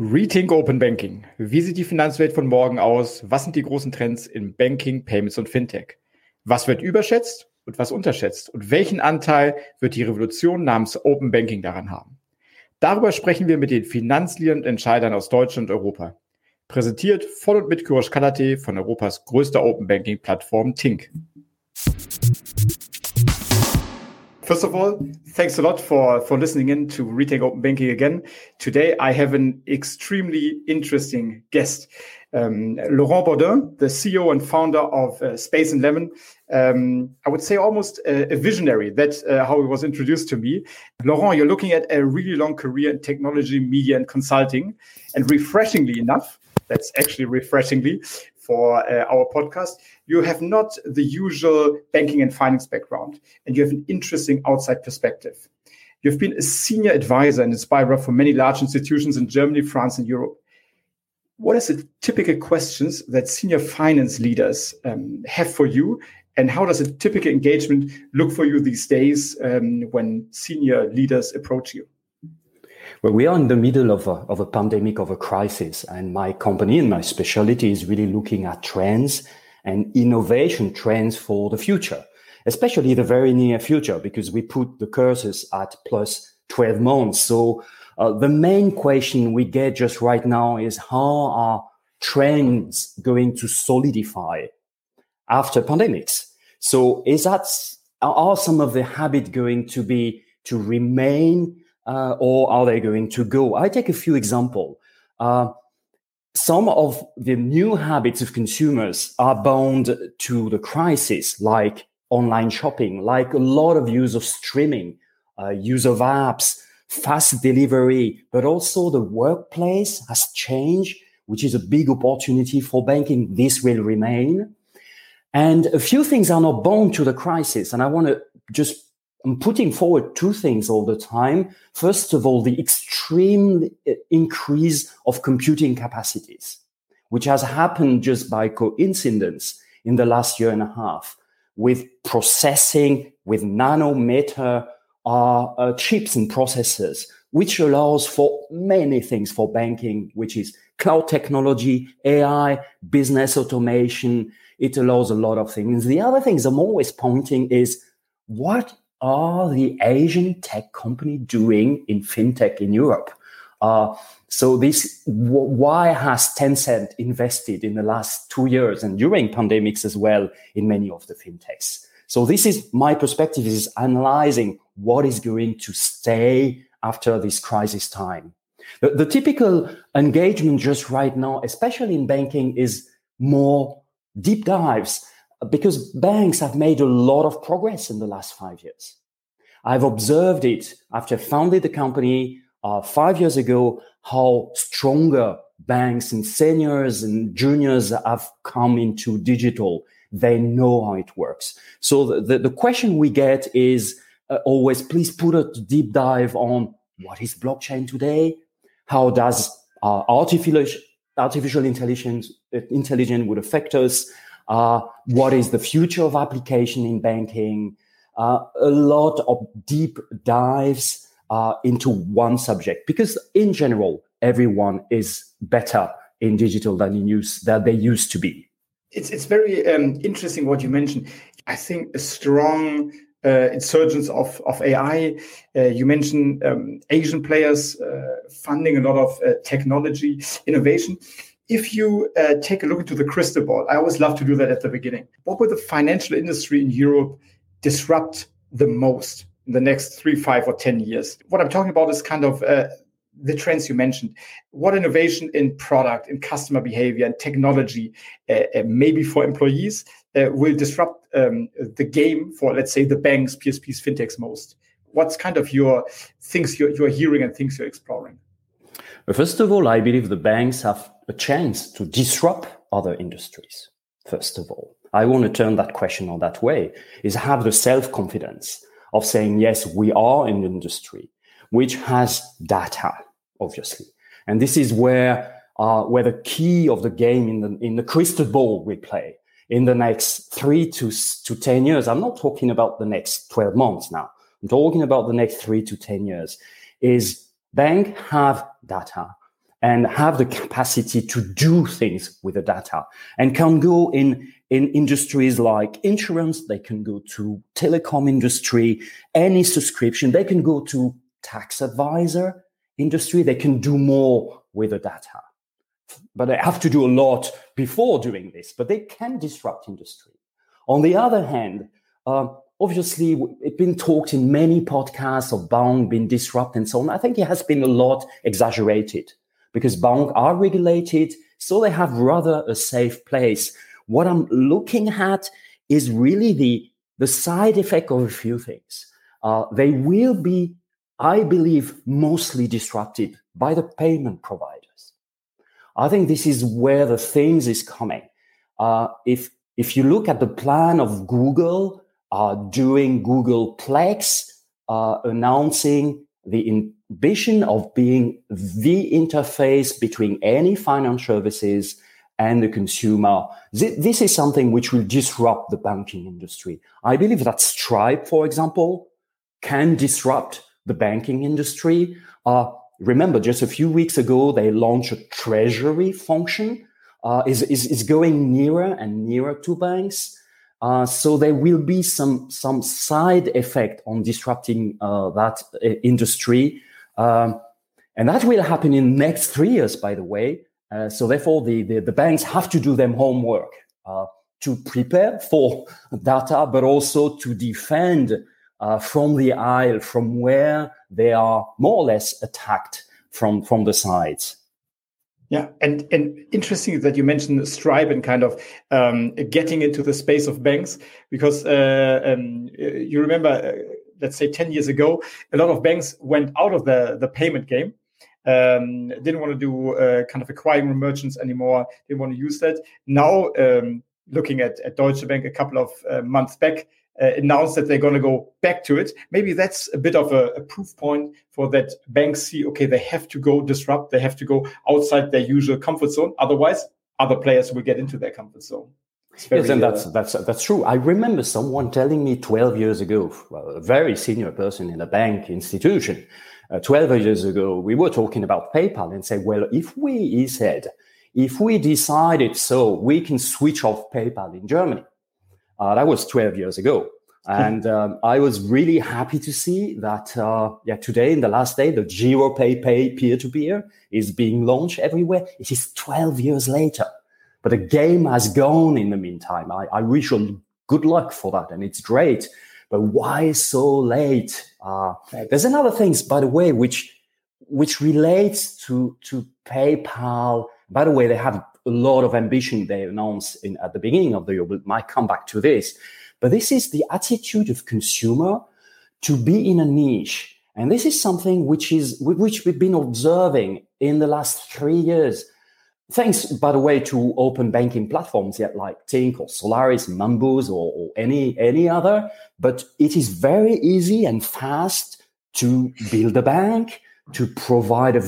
Rethink Open Banking. Wie sieht die Finanzwelt von morgen aus? Was sind die großen Trends in Banking, Payments und Fintech? Was wird überschätzt und was unterschätzt? Und welchen Anteil wird die Revolution namens Open Banking daran haben? Darüber sprechen wir mit den Finanzleadern und Entscheidern aus Deutschland und Europa. Präsentiert von und mit Kurosh Kalate von Europas größter Open Banking Plattform Tink. First of all, thanks a lot for, for listening in to Rethink Open Banking again. Today, I have an extremely interesting guest. Um, Laurent Burdin, the CEO and founder of uh, Space and Lemon. Um, I would say almost a, a visionary. That's uh, how he was introduced to me. Laurent, you're looking at a really long career in technology, media, and consulting. And refreshingly enough, that's actually refreshingly for uh, our podcast, you have not the usual banking and finance background, and you have an interesting outside perspective. You've been a senior advisor and inspirer for many large institutions in Germany, France, and Europe. What are the typical questions that senior finance leaders um, have for you? And how does a typical engagement look for you these days um, when senior leaders approach you? Well, we are in the middle of a, of a pandemic, of a crisis, and my company and my specialty is really looking at trends and innovation trends for the future, especially the very near future, because we put the curses at plus 12 months. So uh, the main question we get just right now is how are trends going to solidify after pandemics? So is that, are some of the habits going to be to remain uh, or are they going to go? I take a few examples. Uh, some of the new habits of consumers are bound to the crisis, like online shopping, like a lot of use of streaming, uh, use of apps, fast delivery, but also the workplace has changed, which is a big opportunity for banking. This will remain. And a few things are not bound to the crisis. And I want to just I'm putting forward two things all the time. First of all, the extreme uh, increase of computing capacities, which has happened just by coincidence in the last year and a half with processing with nanometer uh, uh, chips and processors, which allows for many things for banking, which is cloud technology, AI, business automation. It allows a lot of things. The other things I'm always pointing is what are the Asian tech company doing in fintech in Europe? Uh, so this, why has Tencent invested in the last two years and during pandemics as well in many of the fintechs? So this is my perspective is analyzing what is going to stay after this crisis time. The, the typical engagement just right now, especially in banking, is more deep dives because banks have made a lot of progress in the last five years. I've observed it after I founded the company uh, five years ago, how stronger banks and seniors and juniors have come into digital. They know how it works. So the, the, the question we get is uh, always, please put a deep dive on what is blockchain today? How does uh, artificial, artificial intelligence, intelligence would affect us? Uh, what is the future of application in banking? Uh, a lot of deep dives uh, into one subject because, in general, everyone is better in digital than in use than they used to be. It's it's very um, interesting what you mentioned. I think a strong uh, insurgence of of AI. Uh, you mentioned um, Asian players uh, funding a lot of uh, technology innovation if you uh, take a look into the crystal ball, I always love to do that at the beginning. What will the financial industry in Europe disrupt the most in the next three, five, or 10 years? What I'm talking about is kind of uh, the trends you mentioned. What innovation in product, in customer behavior, and technology, uh, uh maybe for employees, uh, will disrupt um, the game for, let's say, the banks, PSPs, fintechs most? What's kind of your things you're, you're hearing and things you're exploring? First of all, I believe the banks have a chance to disrupt other industries, first of all. I want to turn that question on that way is have the self confidence of saying, yes, we are an industry, which has data, obviously. And this is where, uh, where the key of the game in the, in the crystal ball we play in the next three to, to 10 years. I'm not talking about the next 12 months now. I'm talking about the next three to 10 years is bank have data and have the capacity to do things with the data. And can go in in industries like insurance they can go to telecom industry any subscription they can go to tax advisor industry they can do more with the data. But they have to do a lot before doing this but they can disrupt industry. On the other hand uh, obviously it's been talked in many podcasts of bank being disrupted and so on. I think it has been a lot exaggerated because banks are regulated, so they have rather a safe place. What I'm looking at is really the, the side effect of a few things. Uh, they will be, I believe, mostly disrupted by the payment providers. I think this is where the things is coming. Uh, if if you look at the plan of Google uh, doing Google Plex, uh, announcing the ambition of being the interface between any financial services and the consumer. This is something which will disrupt the banking industry. I believe that Stripe, for example, can disrupt the banking industry. Uh, remember, just a few weeks ago, they launched a treasury function. Uh, is, is, is going nearer and nearer to banks. Uh, so there will be some some side effect on disrupting uh, that uh, industry, um, and that will happen in next three years. By the way, uh, so therefore the, the, the banks have to do them homework uh, to prepare for data, but also to defend from the aisle from where they are more or less attacked from from the sides. Yeah, and and interesting that you mentioned Stripe and kind of um, getting into the space of banks because uh, um, you remember, uh, let's say, ten years ago, a lot of banks went out of the the payment game. Um, didn't want to do uh, kind of acquiring merchants anymore. Didn't want to use that. Now, um, looking at, at Deutsche Bank a couple of uh, months back, uh, announced that they're going to go back to it. Maybe that's a bit of a, a, proof point for that banks see, okay, they have to go disrupt, they have to go outside their usual comfort zone. Otherwise, other players will get into their comfort zone. Yes, and that's uh, that's that's true. I remember someone telling me 12 years ago, a very senior person in a bank institution, uh, 12 years ago, we were talking about PayPal and say, well, if we, he said, if we decided so, we can switch off PayPal in Germany. Uh, that was 12 years ago. And um, I was really happy to see that, uh, yeah, today, in the last day, the Giropay Pay peer to peer is being launched everywhere. It is 12 years later. But the game has gone in the meantime. I, I wish you good luck for that. And it's great. But why so late? Uh, there's another things, by the way, which which relates to to PayPal. By the way, they have a lot of ambition they announced in, at the beginning of the year. We might come back to this. But this is the attitude of consumer to be in a niche. And this is something which is which we've been observing in the last three years. Thanks, by the way, to open banking platforms yet like Tink or Solaris, Mambus, or, or any any other. But it is very easy and fast to build a bank, to provide a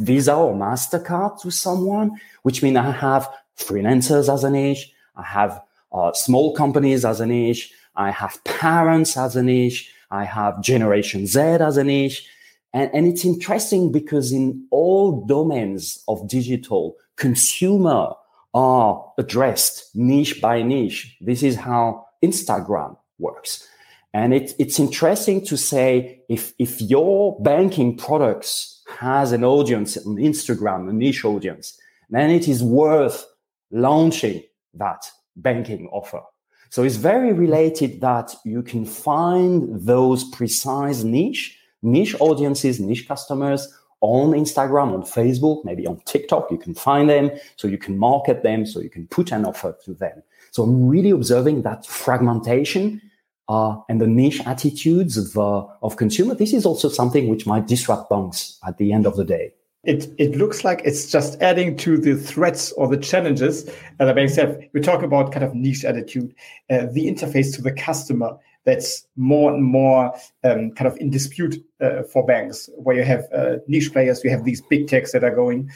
Visa or MasterCard to someone, which means I have freelancers as a niche, I have uh, small companies as a niche, I have parents as a niche, I have Generation Z as a niche. And, and it's interesting because in all domains of digital, consumer are addressed niche by niche. This is how Instagram works. And it, it's interesting to say if, if your banking products has an audience on Instagram, a niche audience, then it is worth launching that banking offer. So it's very related that you can find those precise niche, niche audiences, niche customers on Instagram, on Facebook, maybe on TikTok. You can find them so you can market them, so you can put an offer to them. So I'm really observing that fragmentation uh, and the niche attitudes of, uh, of consumer, this is also something which might disrupt banks at the end of the day. It, it looks like it's just adding to the threats or the challenges that the banks have. We talk about kind of niche attitude, uh, the interface to the customer that's more and more um, kind of in dispute uh, for banks, where you have uh, niche players, you have these big techs that are going.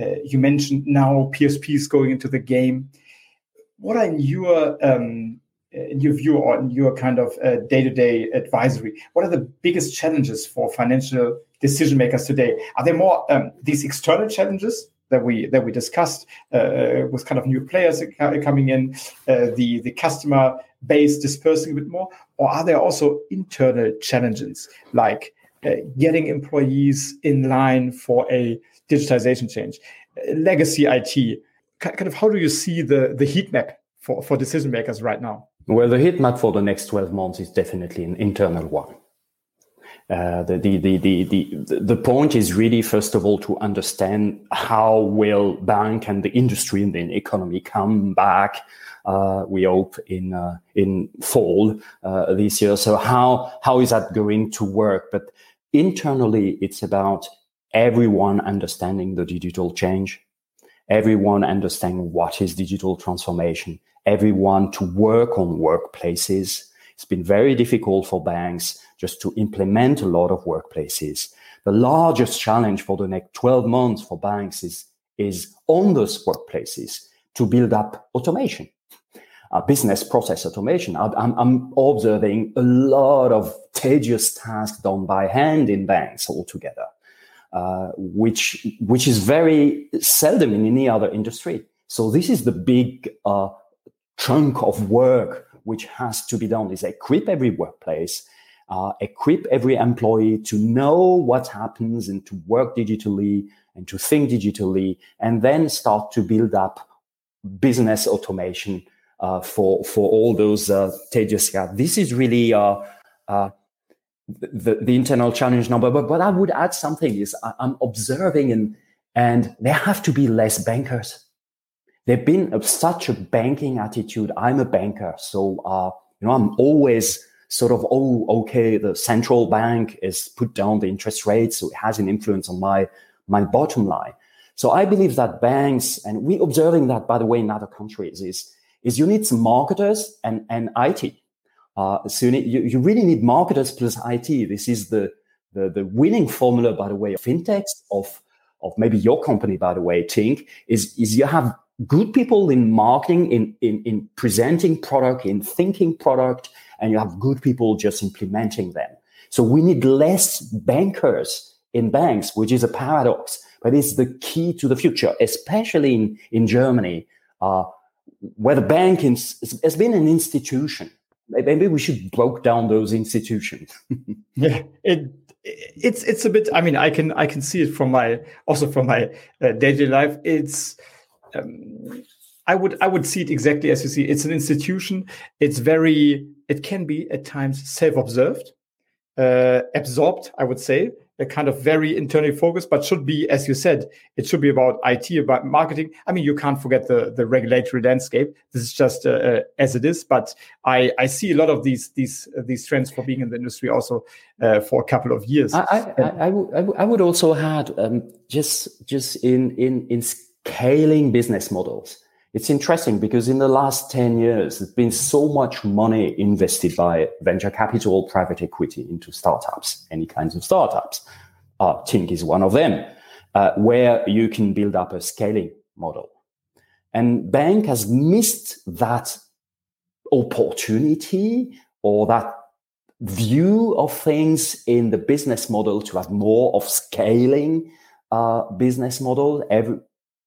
Uh, you mentioned now PSPs going into the game. What are your um, in your view or in your kind of day to day advisory, what are the biggest challenges for financial decision makers today? Are there more um, these external challenges that we that we discussed uh, with kind of new players coming in, uh, the the customer base dispersing a bit more, or are there also internal challenges like uh, getting employees in line for a digitization change, uh, legacy IT? Kind of how do you see the the heat map for for decision makers right now? Well, the heat map for the next twelve months is definitely an internal one. Uh, the, the, the, the, the, the point is really, first of all, to understand how will bank and the industry and the economy come back. Uh, we hope in uh, in fall uh, this year. So how how is that going to work? But internally, it's about everyone understanding the digital change, everyone understanding what is digital transformation, everyone to work on workplaces. It's been very difficult for banks just to implement a lot of workplaces. The largest challenge for the next 12 months for banks is, is on those workplaces to build up automation. Uh, business process automation. I'm, I'm, observing a lot of tedious tasks done by hand in banks altogether, uh, which which is very seldom in any other industry. So this is the big uh, chunk of work which has to be done: is equip every workplace uh, equip every employee to know what happens and to work digitally and to think digitally, and then start to build up business automation uh, for for all those uh, tedious tasks. This is really uh, uh, the, the internal challenge number. But but I would add something is I, am observing and and there have to be less bankers. There've been such a banking attitude. I'm a banker, so uh, you know I'm always sort of, oh, okay, the central bank is put down the interest rates, so it has an influence on my my bottom line. So I believe that banks, and we're observing that by the way in other countries, is is you need some marketers and and IT. Uh, so you, need, you, you really need marketers plus IT. This is the, the the winning formula, by the way, of fintechs of of maybe your company, by the way, Tink, is is you have good people in marketing, in in, in presenting product, in thinking product, and you have good people just implementing them. So we need less bankers in banks, which is a paradox, but it's the key to the future, especially in, in Germany, uh, where the bank has been an institution. Maybe we should break down those institutions. yeah, it it's it's a bit. I mean, I can I can see it from my also from my uh, daily life. It's um, I would I would see it exactly as you see. It's an institution. It's very. It can be at times self-observed, uh, absorbed. I would say a kind of very internally focused, but should be, as you said, it should be about IT, about marketing. I mean, you can't forget the the regulatory landscape. This is just uh, uh, as it is. But I I see a lot of these these uh, these trends for being in the industry also uh, for a couple of years. I I, I, I, would, would also add um, just just in in in scaling business models it's interesting because in the last 10 years, there's been so much money invested by venture capital, private equity into startups, any kinds of startups. Uh, Tink is one of them, uh, where you can build up a scaling model. And bank has missed that opportunity or that view of things in the business model to have more of scaling uh, business model. Every,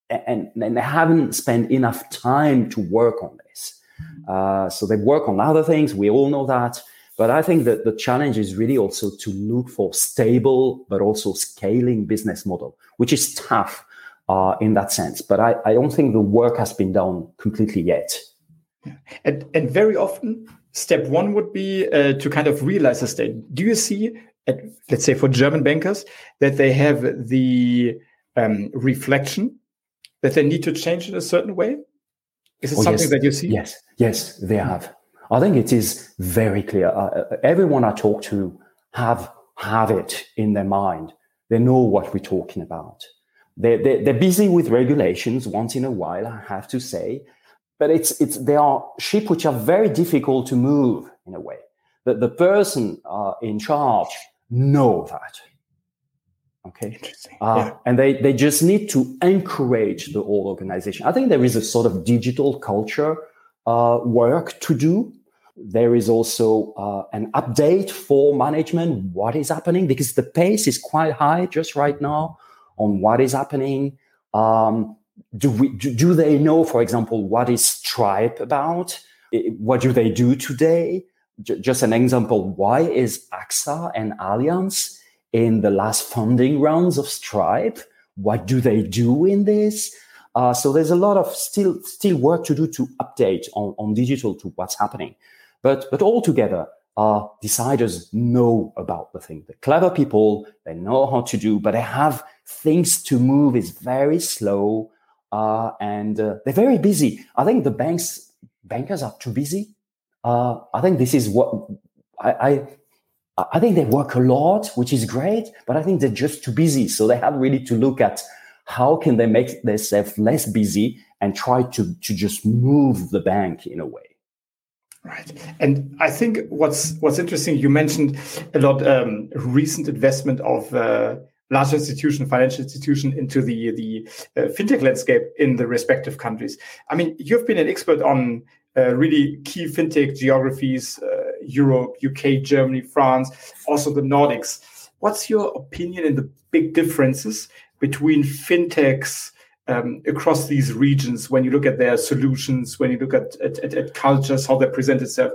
and, and they haven't spent enough time to work on this. Uh, so they work on other things. We all know that. But I think that the challenge is really also to look for stable, but also scaling business model, which is tough uh, in that sense. But I, I don't think the work has been done completely yet. And, and very often, step one would be uh, to kind of realize the state. Do you see, at, let's say for German bankers, that they have the um, reflection that they need to change in a certain way? Is it oh, something yes. that you see? Yes, yes, they have. I think it is very clear. Uh, uh, everyone I talk to have have it in their mind. They know what we're talking about. They're, they're, they're busy with regulations once in a while, I have to say, but it's it's they are ship which are very difficult to move in a way. That the person uh, in charge know that Okay. Uh, yeah. And they, they just need to encourage the whole organization. I think there is a sort of digital culture uh, work to do. there is also uh, an update for management what is happening because the pace is quite high just right now on what is happening um, do we do, do they know for example what is stripe about what do they do today J- just an example why is axa and allianz in the last funding rounds of stripe what do they do in this uh, so there's a lot of still still work to do to update on, on digital to what's happening but but altogether, our deciders know about the thing. The clever people, they know how to do, but they have things to move is very slow, uh, and uh, they're very busy. I think the banks bankers are too busy. Uh, I think this is what I, I I think they work a lot, which is great, but I think they're just too busy. So they have really to look at how can they make themselves less busy and try to, to just move the bank in a way. Right, and I think what's what's interesting, you mentioned a lot um, recent investment of uh, large institution, financial institution into the the uh, fintech landscape in the respective countries. I mean, you've been an expert on uh, really key fintech geographies: uh, Europe, UK, Germany, France, also the Nordics. What's your opinion in the big differences between fintechs? um, across these regions when you look at their solutions, when you look at, at, at, at cultures, how they present itself.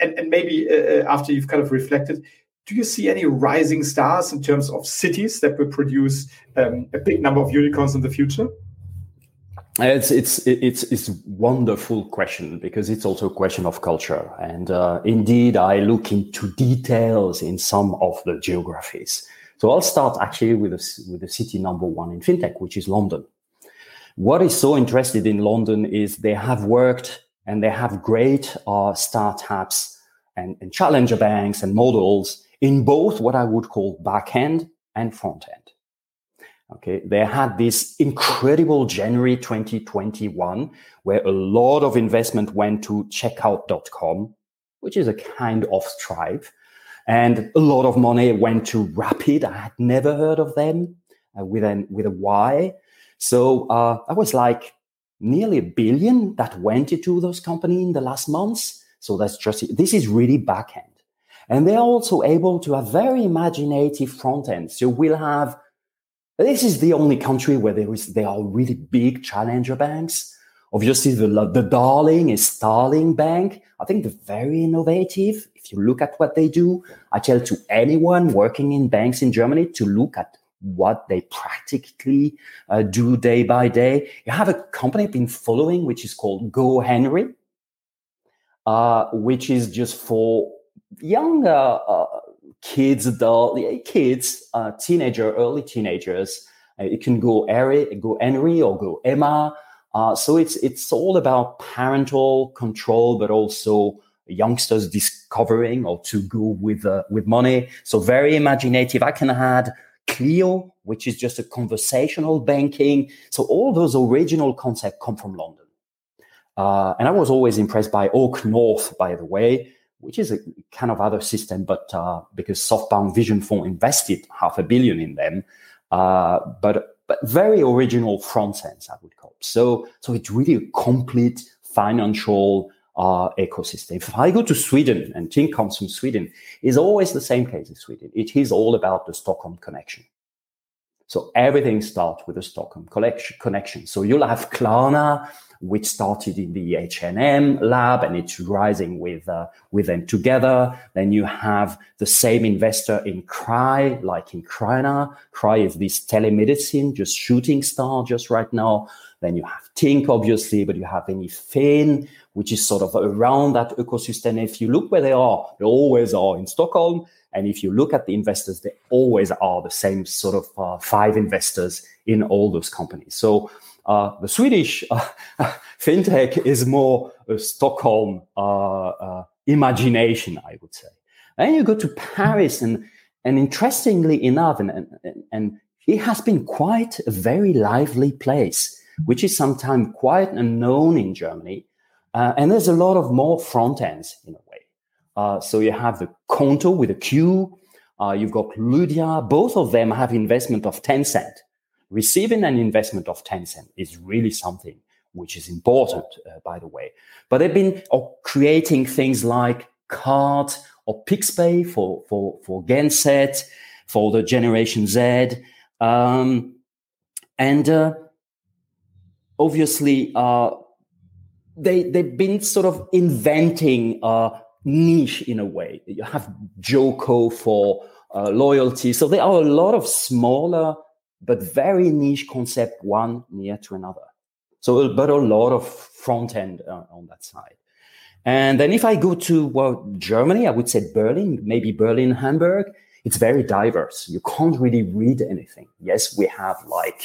And, and maybe uh, uh, after you've kind of reflected, do you see any rising stars in terms of cities that will produce um, a big number of unicorns in the future? It's it's it's it's wonderful question because it's also a question of culture, and uh, indeed, I look into details in some of the geographies. So I'll start actually with a, with the city number one in fintech, which is London. What is so interesting in London is they have worked and they have great uh, startups and, and challenger banks and models in both what I would call back end and front end. Okay, they had this incredible January 2021 where a lot of investment went to checkout.com, which is a kind of Stripe, and a lot of money went to Rapyd. I had never heard of them uh, with an with a Y, so uh, that was like nearly a billion that went into those companies in the last months. So that's just this is really back end. And they're also able to have very imaginative front end. So we'll have this is the only country where there is there are really big challenger banks. Obviously, the the darling is Starling Bank. I think they're very innovative. If you look at what they do, I tell to anyone working in banks in Germany to look at what they practically uh, do day by day. You have a company I've been following, which is called GoHenry, uh, which is just for young uh, kids, adult kids, uh, teenager, early teenagers. Uh, it can go Harry, go Henry, or go Emma. Uh, so it's it's all about parental control, but also youngsters discovering or to go with with money. So very imaginative. I can add Cleo, which is just a conversational banking. So all those original concepts come from London. Uh, and I was always impressed by Oak North, by the way, which is a kind of other system, but uh, because SoftBank Vision Fund invested half a billion in them, uh, but but very original front ends, I would call. So so it's really a complete financial uh, ecosystem. If I go to Sweden, and Tink comes from Sweden, it's always the same case in Sweden. It is all about the Stockholm connection. So everything starts with the Stockholm connection. So you'll have Klarna, which started in the H&M lab and it's rising with, uh, with them together. Then you have the same investor in Kry, like in Klarna. Kry is this telemedicine, just shooting star just right now. Then you have Tink, obviously, but you have Anyfin, which is sort of around that ecosystem. If you look where they are, they always are in Stockholm. And if you look at the investors, they always are the same sort of uh, five investors in all those companies. So uh, the Swedish uh, fintech is more a Stockholm uh, uh, imagination, I would say. Then you go to Paris, and and interestingly enough, and, and, and it has been quite a very lively place, which is sometimes quite unknown in Germany. Uh, and there's a lot of more front ends in a way. Uh, so you have the Qonto with a Q. You've got Lydia. Both of them have investment of Tencent. Receiving an investment of Tencent is really something. which is important, uh, by the way. But they've been uh, creating things like Kard or Pixpay for for for Gen Z, for the Generation Z, um, and uh, obviously uh, they they've been sort of inventing a niche in a way. You have Joko for uh, loyalty, so there are a lot of smaller but very niche concept, one near to another. So, but a lot of front end uh, on that side. And then if I go to well, Germany, I would say Berlin, maybe Berlin, Hamburg. It's very diverse. You can't really read anything. Yes, we have like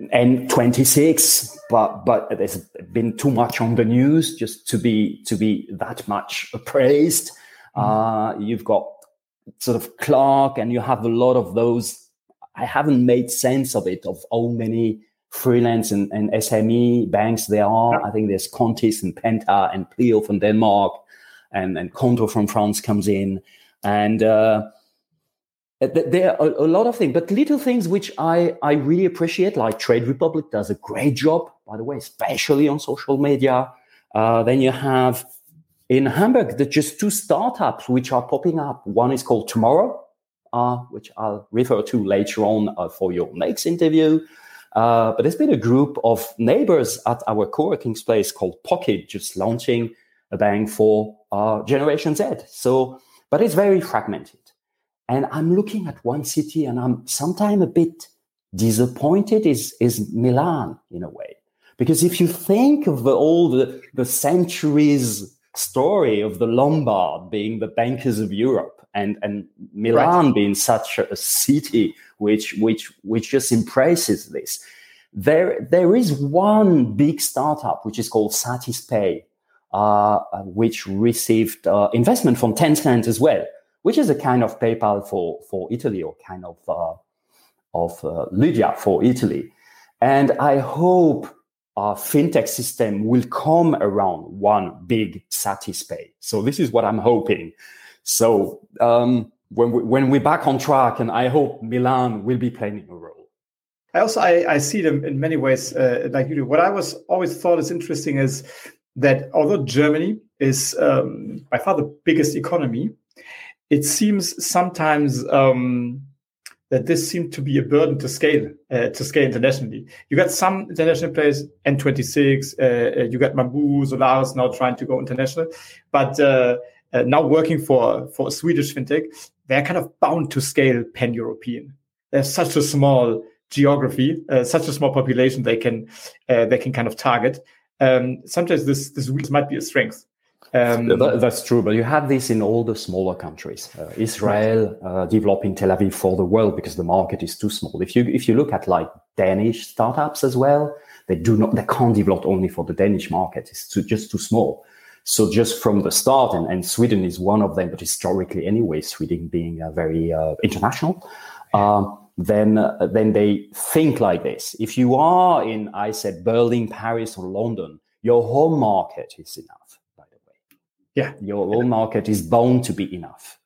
N26, but but there's been too much on the news just to be to be that much appraised. Mm-hmm. Uh, you've got sort of Clark, and you have a lot of those. I haven't made sense of it of how many freelance and, and SME banks there are. Yeah. I think there's Kontist and Penta and Pleo from Denmark, and and Qonto from France comes in, and uh, there are a lot of things, but little things which I, I really appreciate, like Trade Republic does a great job, by the way, especially on social media. Uh, then you have in Hamburg, there's just two startups which are popping up. One is called Tomorrow, uh, which I'll refer to later on uh, for your next interview. Uh, but there's been a group of neighbors at our co-working space called Pocket, just launching a bank for uh, Generation Z. So, but it's very fragmented. And I'm looking at one city and I'm sometimes a bit disappointed is, is Milan in a way. Because if you think of the, all the, the centuries story of the Lombard being the bankers of Europe and, and Milan right. being such a city which, which, which just embraces this, there, there is one big startup which is called Satispay, uh, which received uh, investment from Tencent as well which is a kind of PayPal for, for Italy or kind of uh, of uh, Lydia for Italy. And I hope our fintech system will come around one big Satispay. So this is what I'm hoping. So um, when we, when we're back on track, and I hope Milan will be playing a role. I also I, I see them in many ways uh, like you do. What I was always thought is interesting is that although Germany is um, by far the biggest economy, it seems sometimes um, that this seemed to be a burden to scale uh, to scale internationally. You got some international players, N26, uh, uh, you got Mambu, Solaris now trying to go international, but uh, uh, now working for for a Swedish fintech, they're kind of bound to scale pan European. There's such a small geography, uh, such a small population they can they can kind of target. Um, sometimes this this might be a strength. Um, that, that's true, but you have this in all the smaller countries. Uh, Israel uh, developing Tel Aviv for the world because the market is too small. If you if you look at like Danish startups as well, they do not they can't develop only for the Danish market. It's too, just too small. So just from the start, and, and Sweden is one of them, but historically anyway, Sweden being uh, very uh, international. Um, then uh, then they think like this. If you are in, I said Berlin, Paris, or London, your home market is enough By the way, yeah your own market is bound to be enough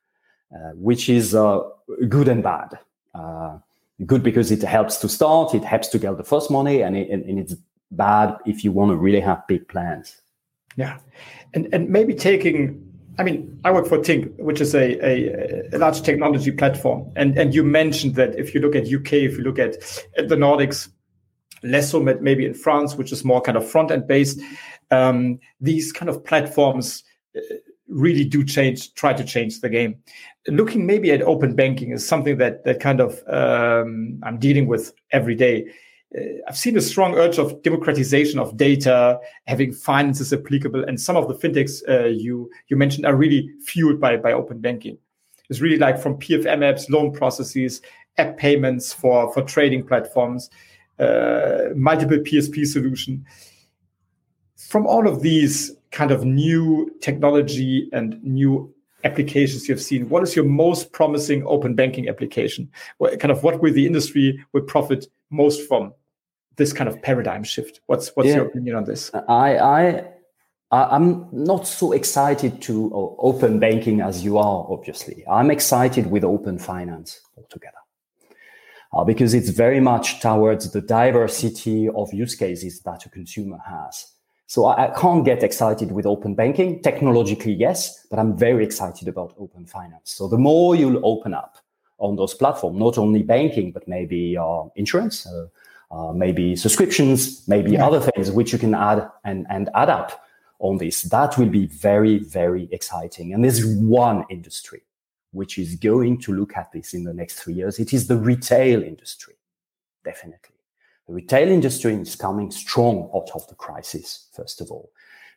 uh, which is uh, good and bad uh, good because it helps to start it helps to get the first money and, it, and, and it's bad if you want to really have big plans yeah and and maybe taking I mean, I work for Tink, which is a, a, a, large technology platform. And, and you mentioned that if you look at UK, if you look at, at the Nordics, less so maybe in France, which is more kind of front end based, um, these kind of platforms really do change, try to change the game. Looking maybe at open banking is something that that kind of um, I'm dealing with every day. Uh, I've seen a strong urge of democratization of data, having finances applicable, and some of the fintechs uh, you you mentioned are really fueled by by open banking. It's really like from PFM apps, loan processes, app payments for for trading platforms, uh, multiple PSP solution. From all of these, kind of new technology and new applications you've seen, what is your most promising open banking application? What kind of what will the industry will profit most from this kind of paradigm shift? What's what's yeah. your opinion on this? I I I'm not so excited to uh, open banking as you are. Obviously, I'm excited with open finance altogether. uh, because it's very much towards the diversity of use cases that a consumer has. So I, I, can't get excited with open banking. Technologically, yes, but I'm very excited about open finance. So the more you'll open up on those platforms, not only banking, but maybe uh, insurance, uh, uh, maybe subscriptions, maybe yeah. other things which you can add and, and add up on this. That will be very, very exciting. And there's one industry which is going to look at this in the next three years. It is the retail industry, definitely. The retail industry is coming strong out of the crisis, first of all.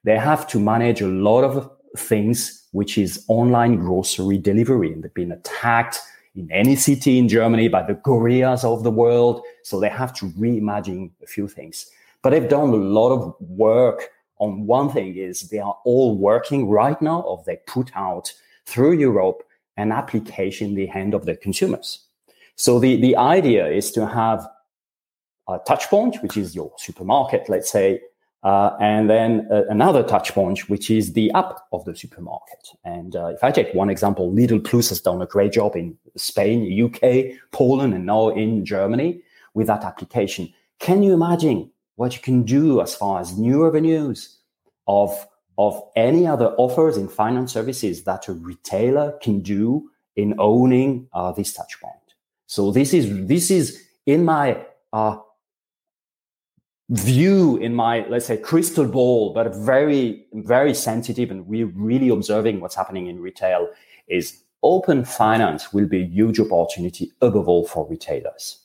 They have to manage a lot of things, which is online grocery delivery. And they've been attacked in any city in Germany by the gorillas of the world. So they have to reimagine a few things. But they've done a lot of work on one thing is they are all working right now, or they put out through Europe an application in the hand of the consumers. So the, the idea is to have a touch point, which is your supermarket, let's say, uh, and then uh, another touch point, which is the app of the supermarket. And uh, if I take one example, Lidl Plus has done a great job in Spain, UK, Poland, and now in Germany with that application. Can you imagine what you can do as far as new revenues of of any other offers in finance services that a retailer can do in owning uh, this touch point. So this is this is in my uh, view, in my let's say crystal ball, but very very sensitive, and we're really observing what's happening in retail. Is open finance will be a huge opportunity above all for retailers.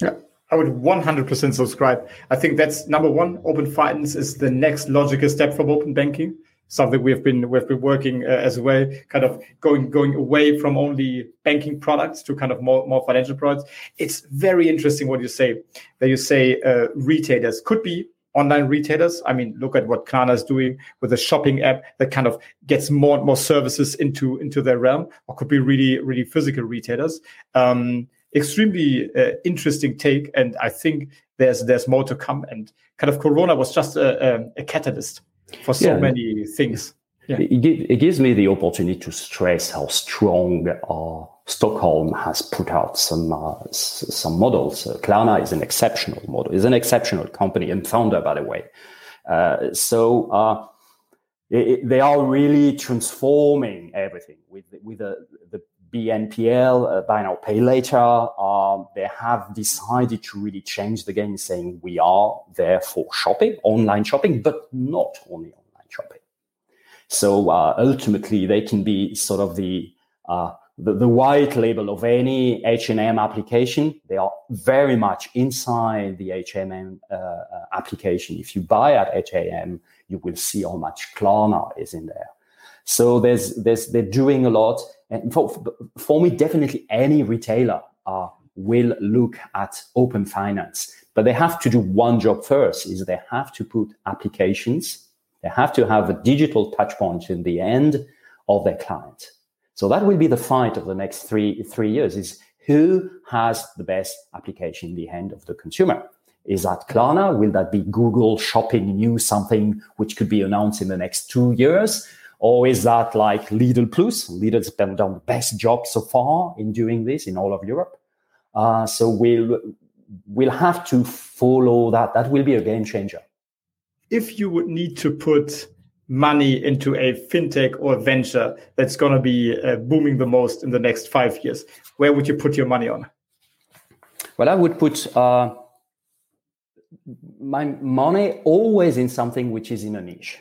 Yeah. I would 100% subscribe. I think that's number one. Open finance is the next logical step from open banking. Something we've been we've been working uh, as well, kind of going going away from only banking products to kind of more more financial products. It's very interesting what you say. That you say uh, retailers could be online retailers. I mean, look at what Klarna is doing with a shopping app that kind of gets more and more services into into their realm, or could be really really physical retailers. Um, extremely uh, interesting take, and I think there's there's more to come. And kind of Corona was just a, a, a catalyst for so yeah. many things. Yeah. It, it, gives me the opportunity to stress how strong uh, Stockholm has put out some uh, some models. Uh, Klarna is an exceptional model. is an exceptional company and founder, by the way. Uh, so uh, it, they are really transforming everything with with the, the BNPL, uh, buy now, pay later, um, they have decided to really change the game, saying we are there for shopping, online shopping, but not only online shopping. So uh, ultimately, they can be sort of the, uh, the, the white label of any H&M application. They are very much inside the H&M uh, uh, application. If you buy at H&M, you will see how much Klarna is in there. So there's, there's, they're doing a lot. And for, for me, definitely any retailer uh, will look at open finance, but they have to do one job first is they have to put applications. They have to have a digital touch point in the end of their client. So that will be the fight of the next three, three years is who has the best application in the hand of the consumer? Is that Klarna? Will that be Google Shopping new something which could be announced in the next two years? Or is that like Lidl Plus? Lidl's been done the best job so far in doing this in all of Europe. Uh, so we'll we'll have to follow that. That will be a game changer. If you would need to put money into a fintech or venture that's going to be uh, booming the most in the next five years, where would you put your money on? Well, I would put uh, my money always in something which is in a niche.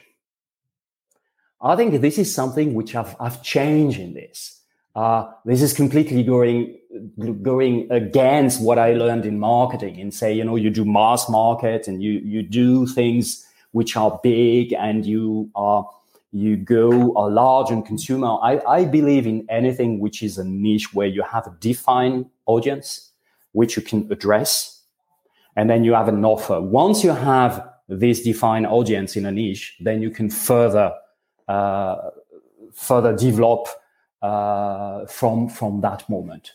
I think this is something which I've, I've changed in this. Uh, this is completely going going against what I learned in marketing and say, you know, you do mass market and you you do things which are big and you are you go a large and consumer. I, I believe in anything which is a niche where you have a defined audience which you can address, and then you have an offer. Once you have this defined audience in a niche, then you can further further develop uh, from from that moment.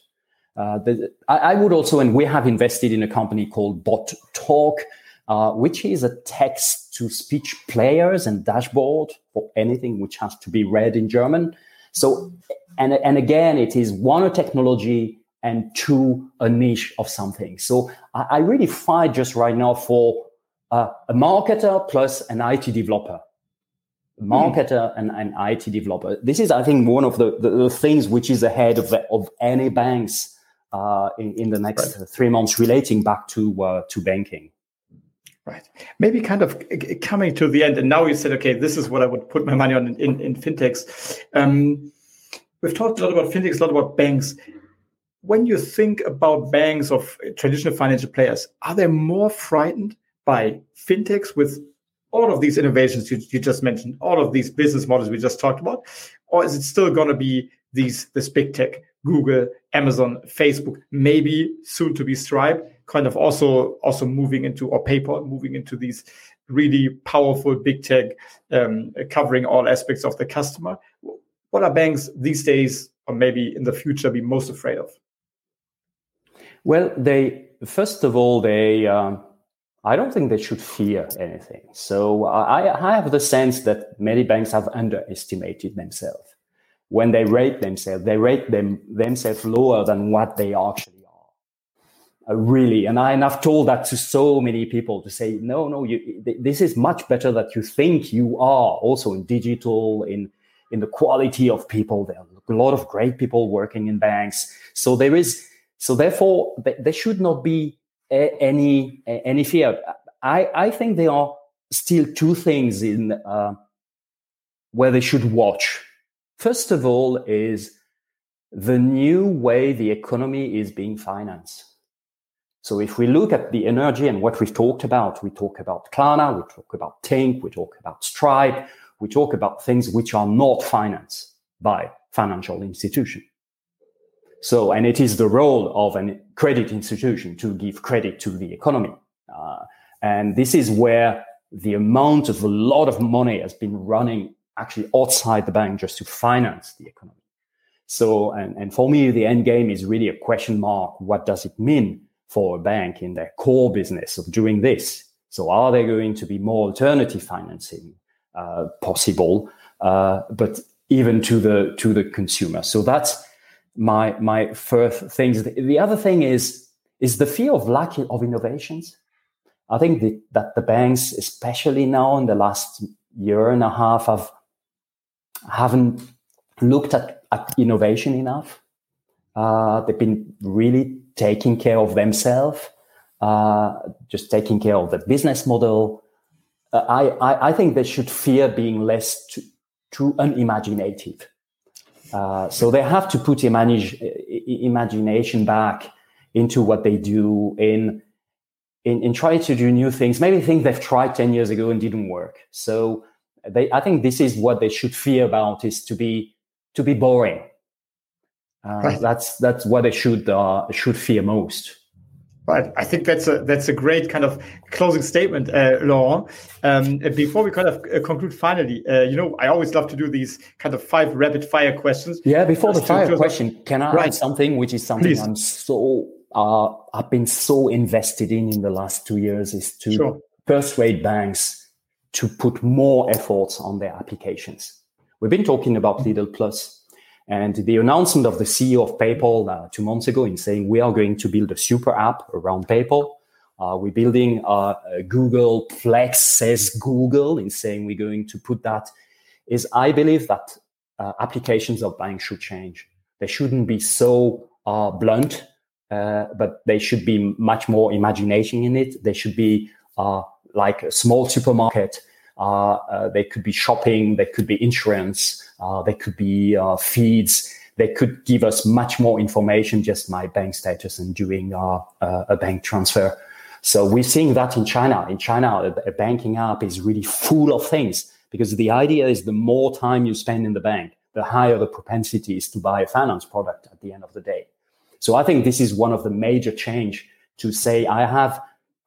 Uh, the, I, I, would also, and we have invested in a company called Bot Talk, uh, which is a text to speech players and dashboard for anything which has to be read in German. So, and, and again, it is one a technology and two a niche of something. So I, I really fight just right now for uh, a marketer plus an IT developer. Marketer and an IT developer. This is, I think, one of the, the, the things which is ahead of, of any banks uh, in, in, the next right. three months relating back to uh, to banking. Right. Maybe kind of coming to the end, and now you said, okay, this is what I would put my money on in, in, in fintechs. Um, we've talked a lot about fintechs, a lot about banks. When you think about banks of traditional financial players, are they more frightened by fintechs with all of these innovations you, you just mentioned, all of these business models we just talked about, or is it still going to be these this big tech, Google, Amazon, Facebook, maybe soon to be Stripe, kind of also also moving into or PayPal moving into these really powerful big tech, um, covering all aspects of the customer. What are banks these days, or maybe in the future, be most afraid of? Well, they first of all they. Um, I don't think they should fear anything. So I, I have the sense that many banks have underestimated themselves when they rate themselves, they rate them themselves lower than what they actually are. Uh, really, and, I, and I've told that to so many people to say, no, no, you, this is much better that you think you are. Also in digital, in in the quality of people, there are a lot of great people working in banks. So there is, so therefore, there should not be any any fear. I I think there are still two things in uh, where they should watch First of all, is the new way the economy is being financed. So if we look at the energy and what we've talked about, we talk about Klarna, we talk about Tink, we talk about Stripe, we talk about things which are not financed by financial institution. So, and it is the role of a credit institution to give credit to the economy. Uh, and this is where the amount of a lot of money has been running actually outside the bank just to finance the economy. So, and, and for me, the end game is really a question mark. What does it mean for a bank in their core business of doing this? So, are there going to be more alternative financing uh, possible, uh, but even to the to the consumer? So that's my my first things. The, the other thing is is the fear of lack of innovations. I think that, that the banks, especially now in the last year and a half, have haven't looked at, at innovation enough. Uh, they've been really taking care of themselves, uh, just taking care of the business model. Uh, I, I, I, think they should fear being less too unimaginative. Uh, so they have to put imagination back into what they do in, in, in trying to do new things, maybe things they've tried 10 years ago and didn't work. So they, I think this is what they should fear about is to be to be boring. Uh, right. That's that's what they should uh, should fear most. Right. I think that's a that's a great kind of closing statement, uh, Laurent. Um, before we kind of uh, conclude, finally, uh, you know, I always love to do these kind of five rapid fire questions. Yeah. Before the fire question, can I right. add something which is something Please. I'm so uh, I've been so invested in in the last two years is to sure. persuade banks to put more efforts on their applications. We've been talking about Lidl Plus and the announcement of the CEO of PayPal uh, two months ago in saying we are going to build a super app around PayPal. Uh, we're building uh, Google Plex says Google in saying we're going to put that is I believe that uh, applications of banks should change. They shouldn't be so uh, blunt, uh, but they should be much more imagination in it. They should be like a small supermarket. Uh, uh, they could be shopping, they could be insurance, uh, they could be feeds. They could give us much more information, just my bank status and doing a bank transfer. So we're seeing that in China. In China, a banking app is really full of things because the idea is the more time you spend in the bank, the higher the propensity is to buy a finance product at the end of the day. So I think this is one of the major change to say I have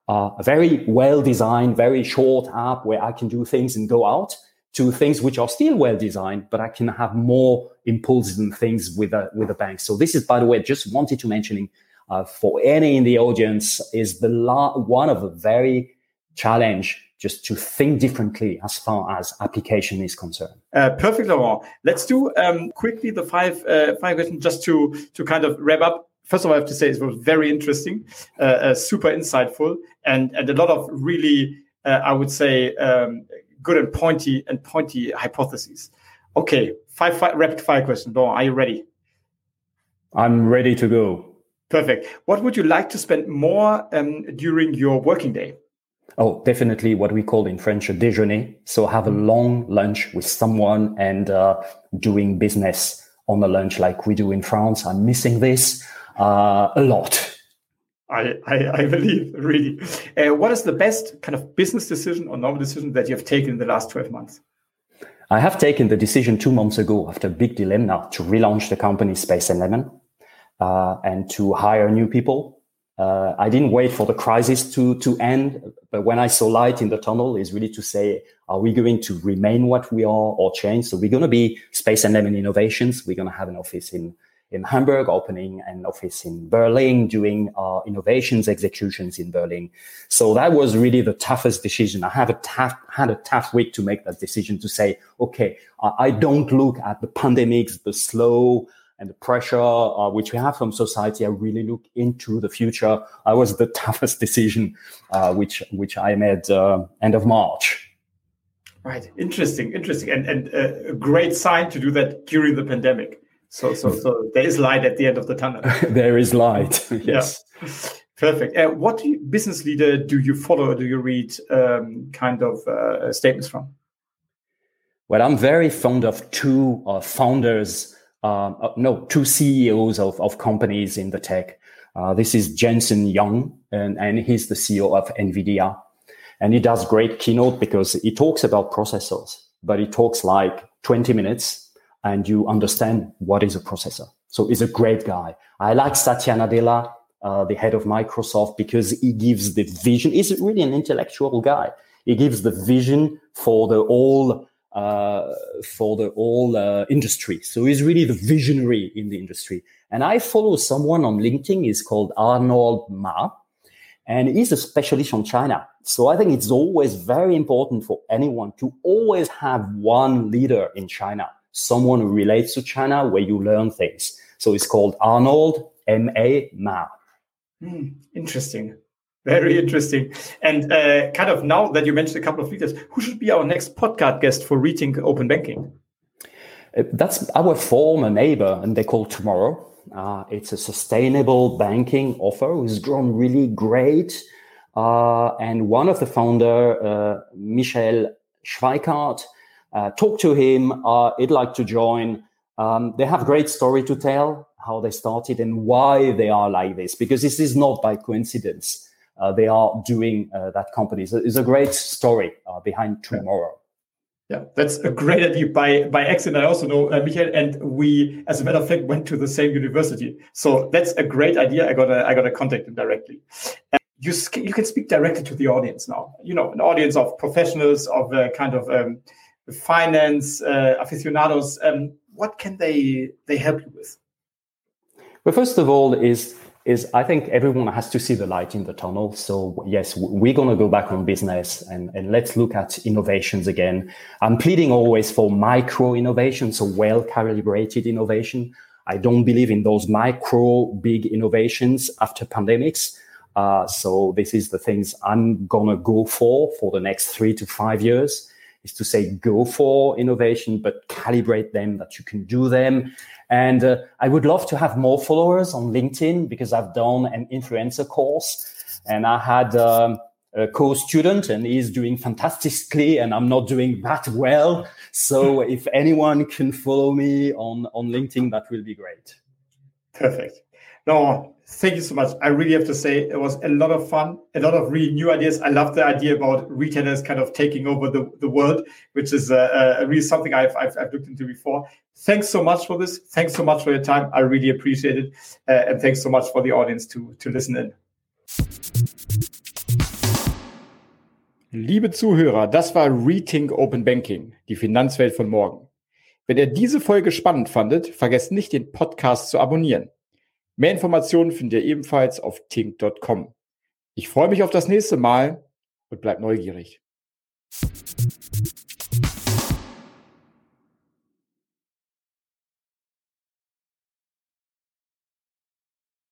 a very well designed, very short app where I can do things and go out to things which are still well designed, but I can have more impulses and things with a with a bank. So this is, by the way, just wanted to mentioning uh, for any in the audience is the la- one of the very challenge just to think differently as far as application is concerned. Uh, perfect, Laurent. Let's do um, quickly the five uh, five questions just to to kind of wrap up first of all, I have to say it was very interesting, uh, uh, super insightful, and and a lot of really, uh, I would say, um, good and pointy and pointy hypotheses. Okay, five, five rapid fire questions. Are you ready? I'm ready to go. Perfect. What would you like to spend more um, during your working day? Oh, definitely what we call in French a déjeuner. So have a long lunch with someone and uh, doing business on the lunch like we do in France. I'm missing this uh, a lot. I, I, I believe, really. Uh, what is the best kind of business decision or normal decision that you have taken in the last 12 months? I have taken the decision two months ago after a big dilemma to relaunch the company Space and Lemon uh, and to hire new people. Uh, I didn't wait for the crisis to, to end, but when I saw light in the tunnel is really to say, are we going to remain what we are or change? So we're going to be Space and Lemon Innovations. We're going to have an office in in Hamburg, opening an office in Berlin, doing uh, innovations executions in Berlin. So that was really the toughest decision. I have a tough, had a tough week to make that decision to say, okay, I don't look at the pandemics, the slow and the pressure uh, which we have from society. I really look into the future. I was the toughest decision, uh, which which I made uh, end of March. Right, interesting, interesting, and and uh, a great sign to do that during the pandemic. So, so, so there is light at the end of the tunnel. there is light. yes. Yeah. Perfect. Uh, what you, business leader do you follow? or Do you read um, kind of uh, statements from? Well, I'm very fond of two uh, founders, um, uh, no, two CEOs of, of companies in the tech. Uh, this is Jensen Huang, and, and he's the CEO of NVIDIA. And he does great keynote because he talks about processors, but he talks like 20 minutes and you understand what is a processor. So he's a great guy. I like Satya Nadella, uh, the head of Microsoft, because he gives the vision. He's really an intellectual guy. He gives the vision for the whole uh, for the whole uh, industry. So he's really the visionary in the industry. And I follow someone on LinkedIn. He's called Arnold Ma, and he's a specialist on China. So I think it's always very important for anyone to always have one leader in China someone who relates to China where you learn things. So it's called Arnold M.A. Ma. Mm, interesting. Very interesting. And uh, kind of now that you mentioned a couple of leaders, who should be our next podcast guest for Rethink Open Banking? Uh, that's our former neighbor, and they call Tomorrow. Uh, it's a sustainable banking offer who's grown really great. Uh, and one of the founder, uh, Michel Schweikart, uh, talk to him. Uh, he'd like to join. Um, they have great story to tell how they started and why they are like this because this is not by coincidence. Uh, they are doing uh, that company. So it's a great story uh, behind tomorrow. Yeah, that's a great idea. By by accident, I also know uh, Michael, and we, as a matter of fact, went to the same university. So that's a great idea. I gotta I gotta contact him directly. And you you can speak directly to the audience now. You know, an audience of professionals of uh, kind of um, finance uh, aficionados, um, what can they they help you with? Well, first of all, is is I think everyone has to see the light in the tunnel. So yes, we're going to go back on business and, and let's look at innovations again. I'm pleading always for micro innovation, so well calibrated innovation. I don't believe in those micro big innovations after pandemics. Uh, so this is the things I'm going to go for for the next three to five years is to say go for innovation, but calibrate them that you can do them. And uh, I would love to have more followers on LinkedIn because I've done an influencer course and I had um, a co-student and he's doing fantastically and I'm not doing that well. So if anyone can follow me on, on LinkedIn, that will be great. Perfect. No, thank you so much. I really have to say it was a lot of fun, a lot of really new ideas. I love the idea about retailers kind of taking over the, the world, which is uh, uh, really something I've, I've, I've, looked into before. Thanks so much for this. Thanks so much for your time. I really appreciate it. Uh, and thanks so much for the audience to, to listen in. Liebe Zuhörer, das war Rethink Open Banking, die Finanzwelt von morgen. Wenn ihr diese Folge spannend fandet, vergesst nicht, den Podcast zu abonnieren. Mehr Informationen findet ihr ebenfalls auf tink.com. Ich freue mich auf das nächste Mal und bleibt neugierig.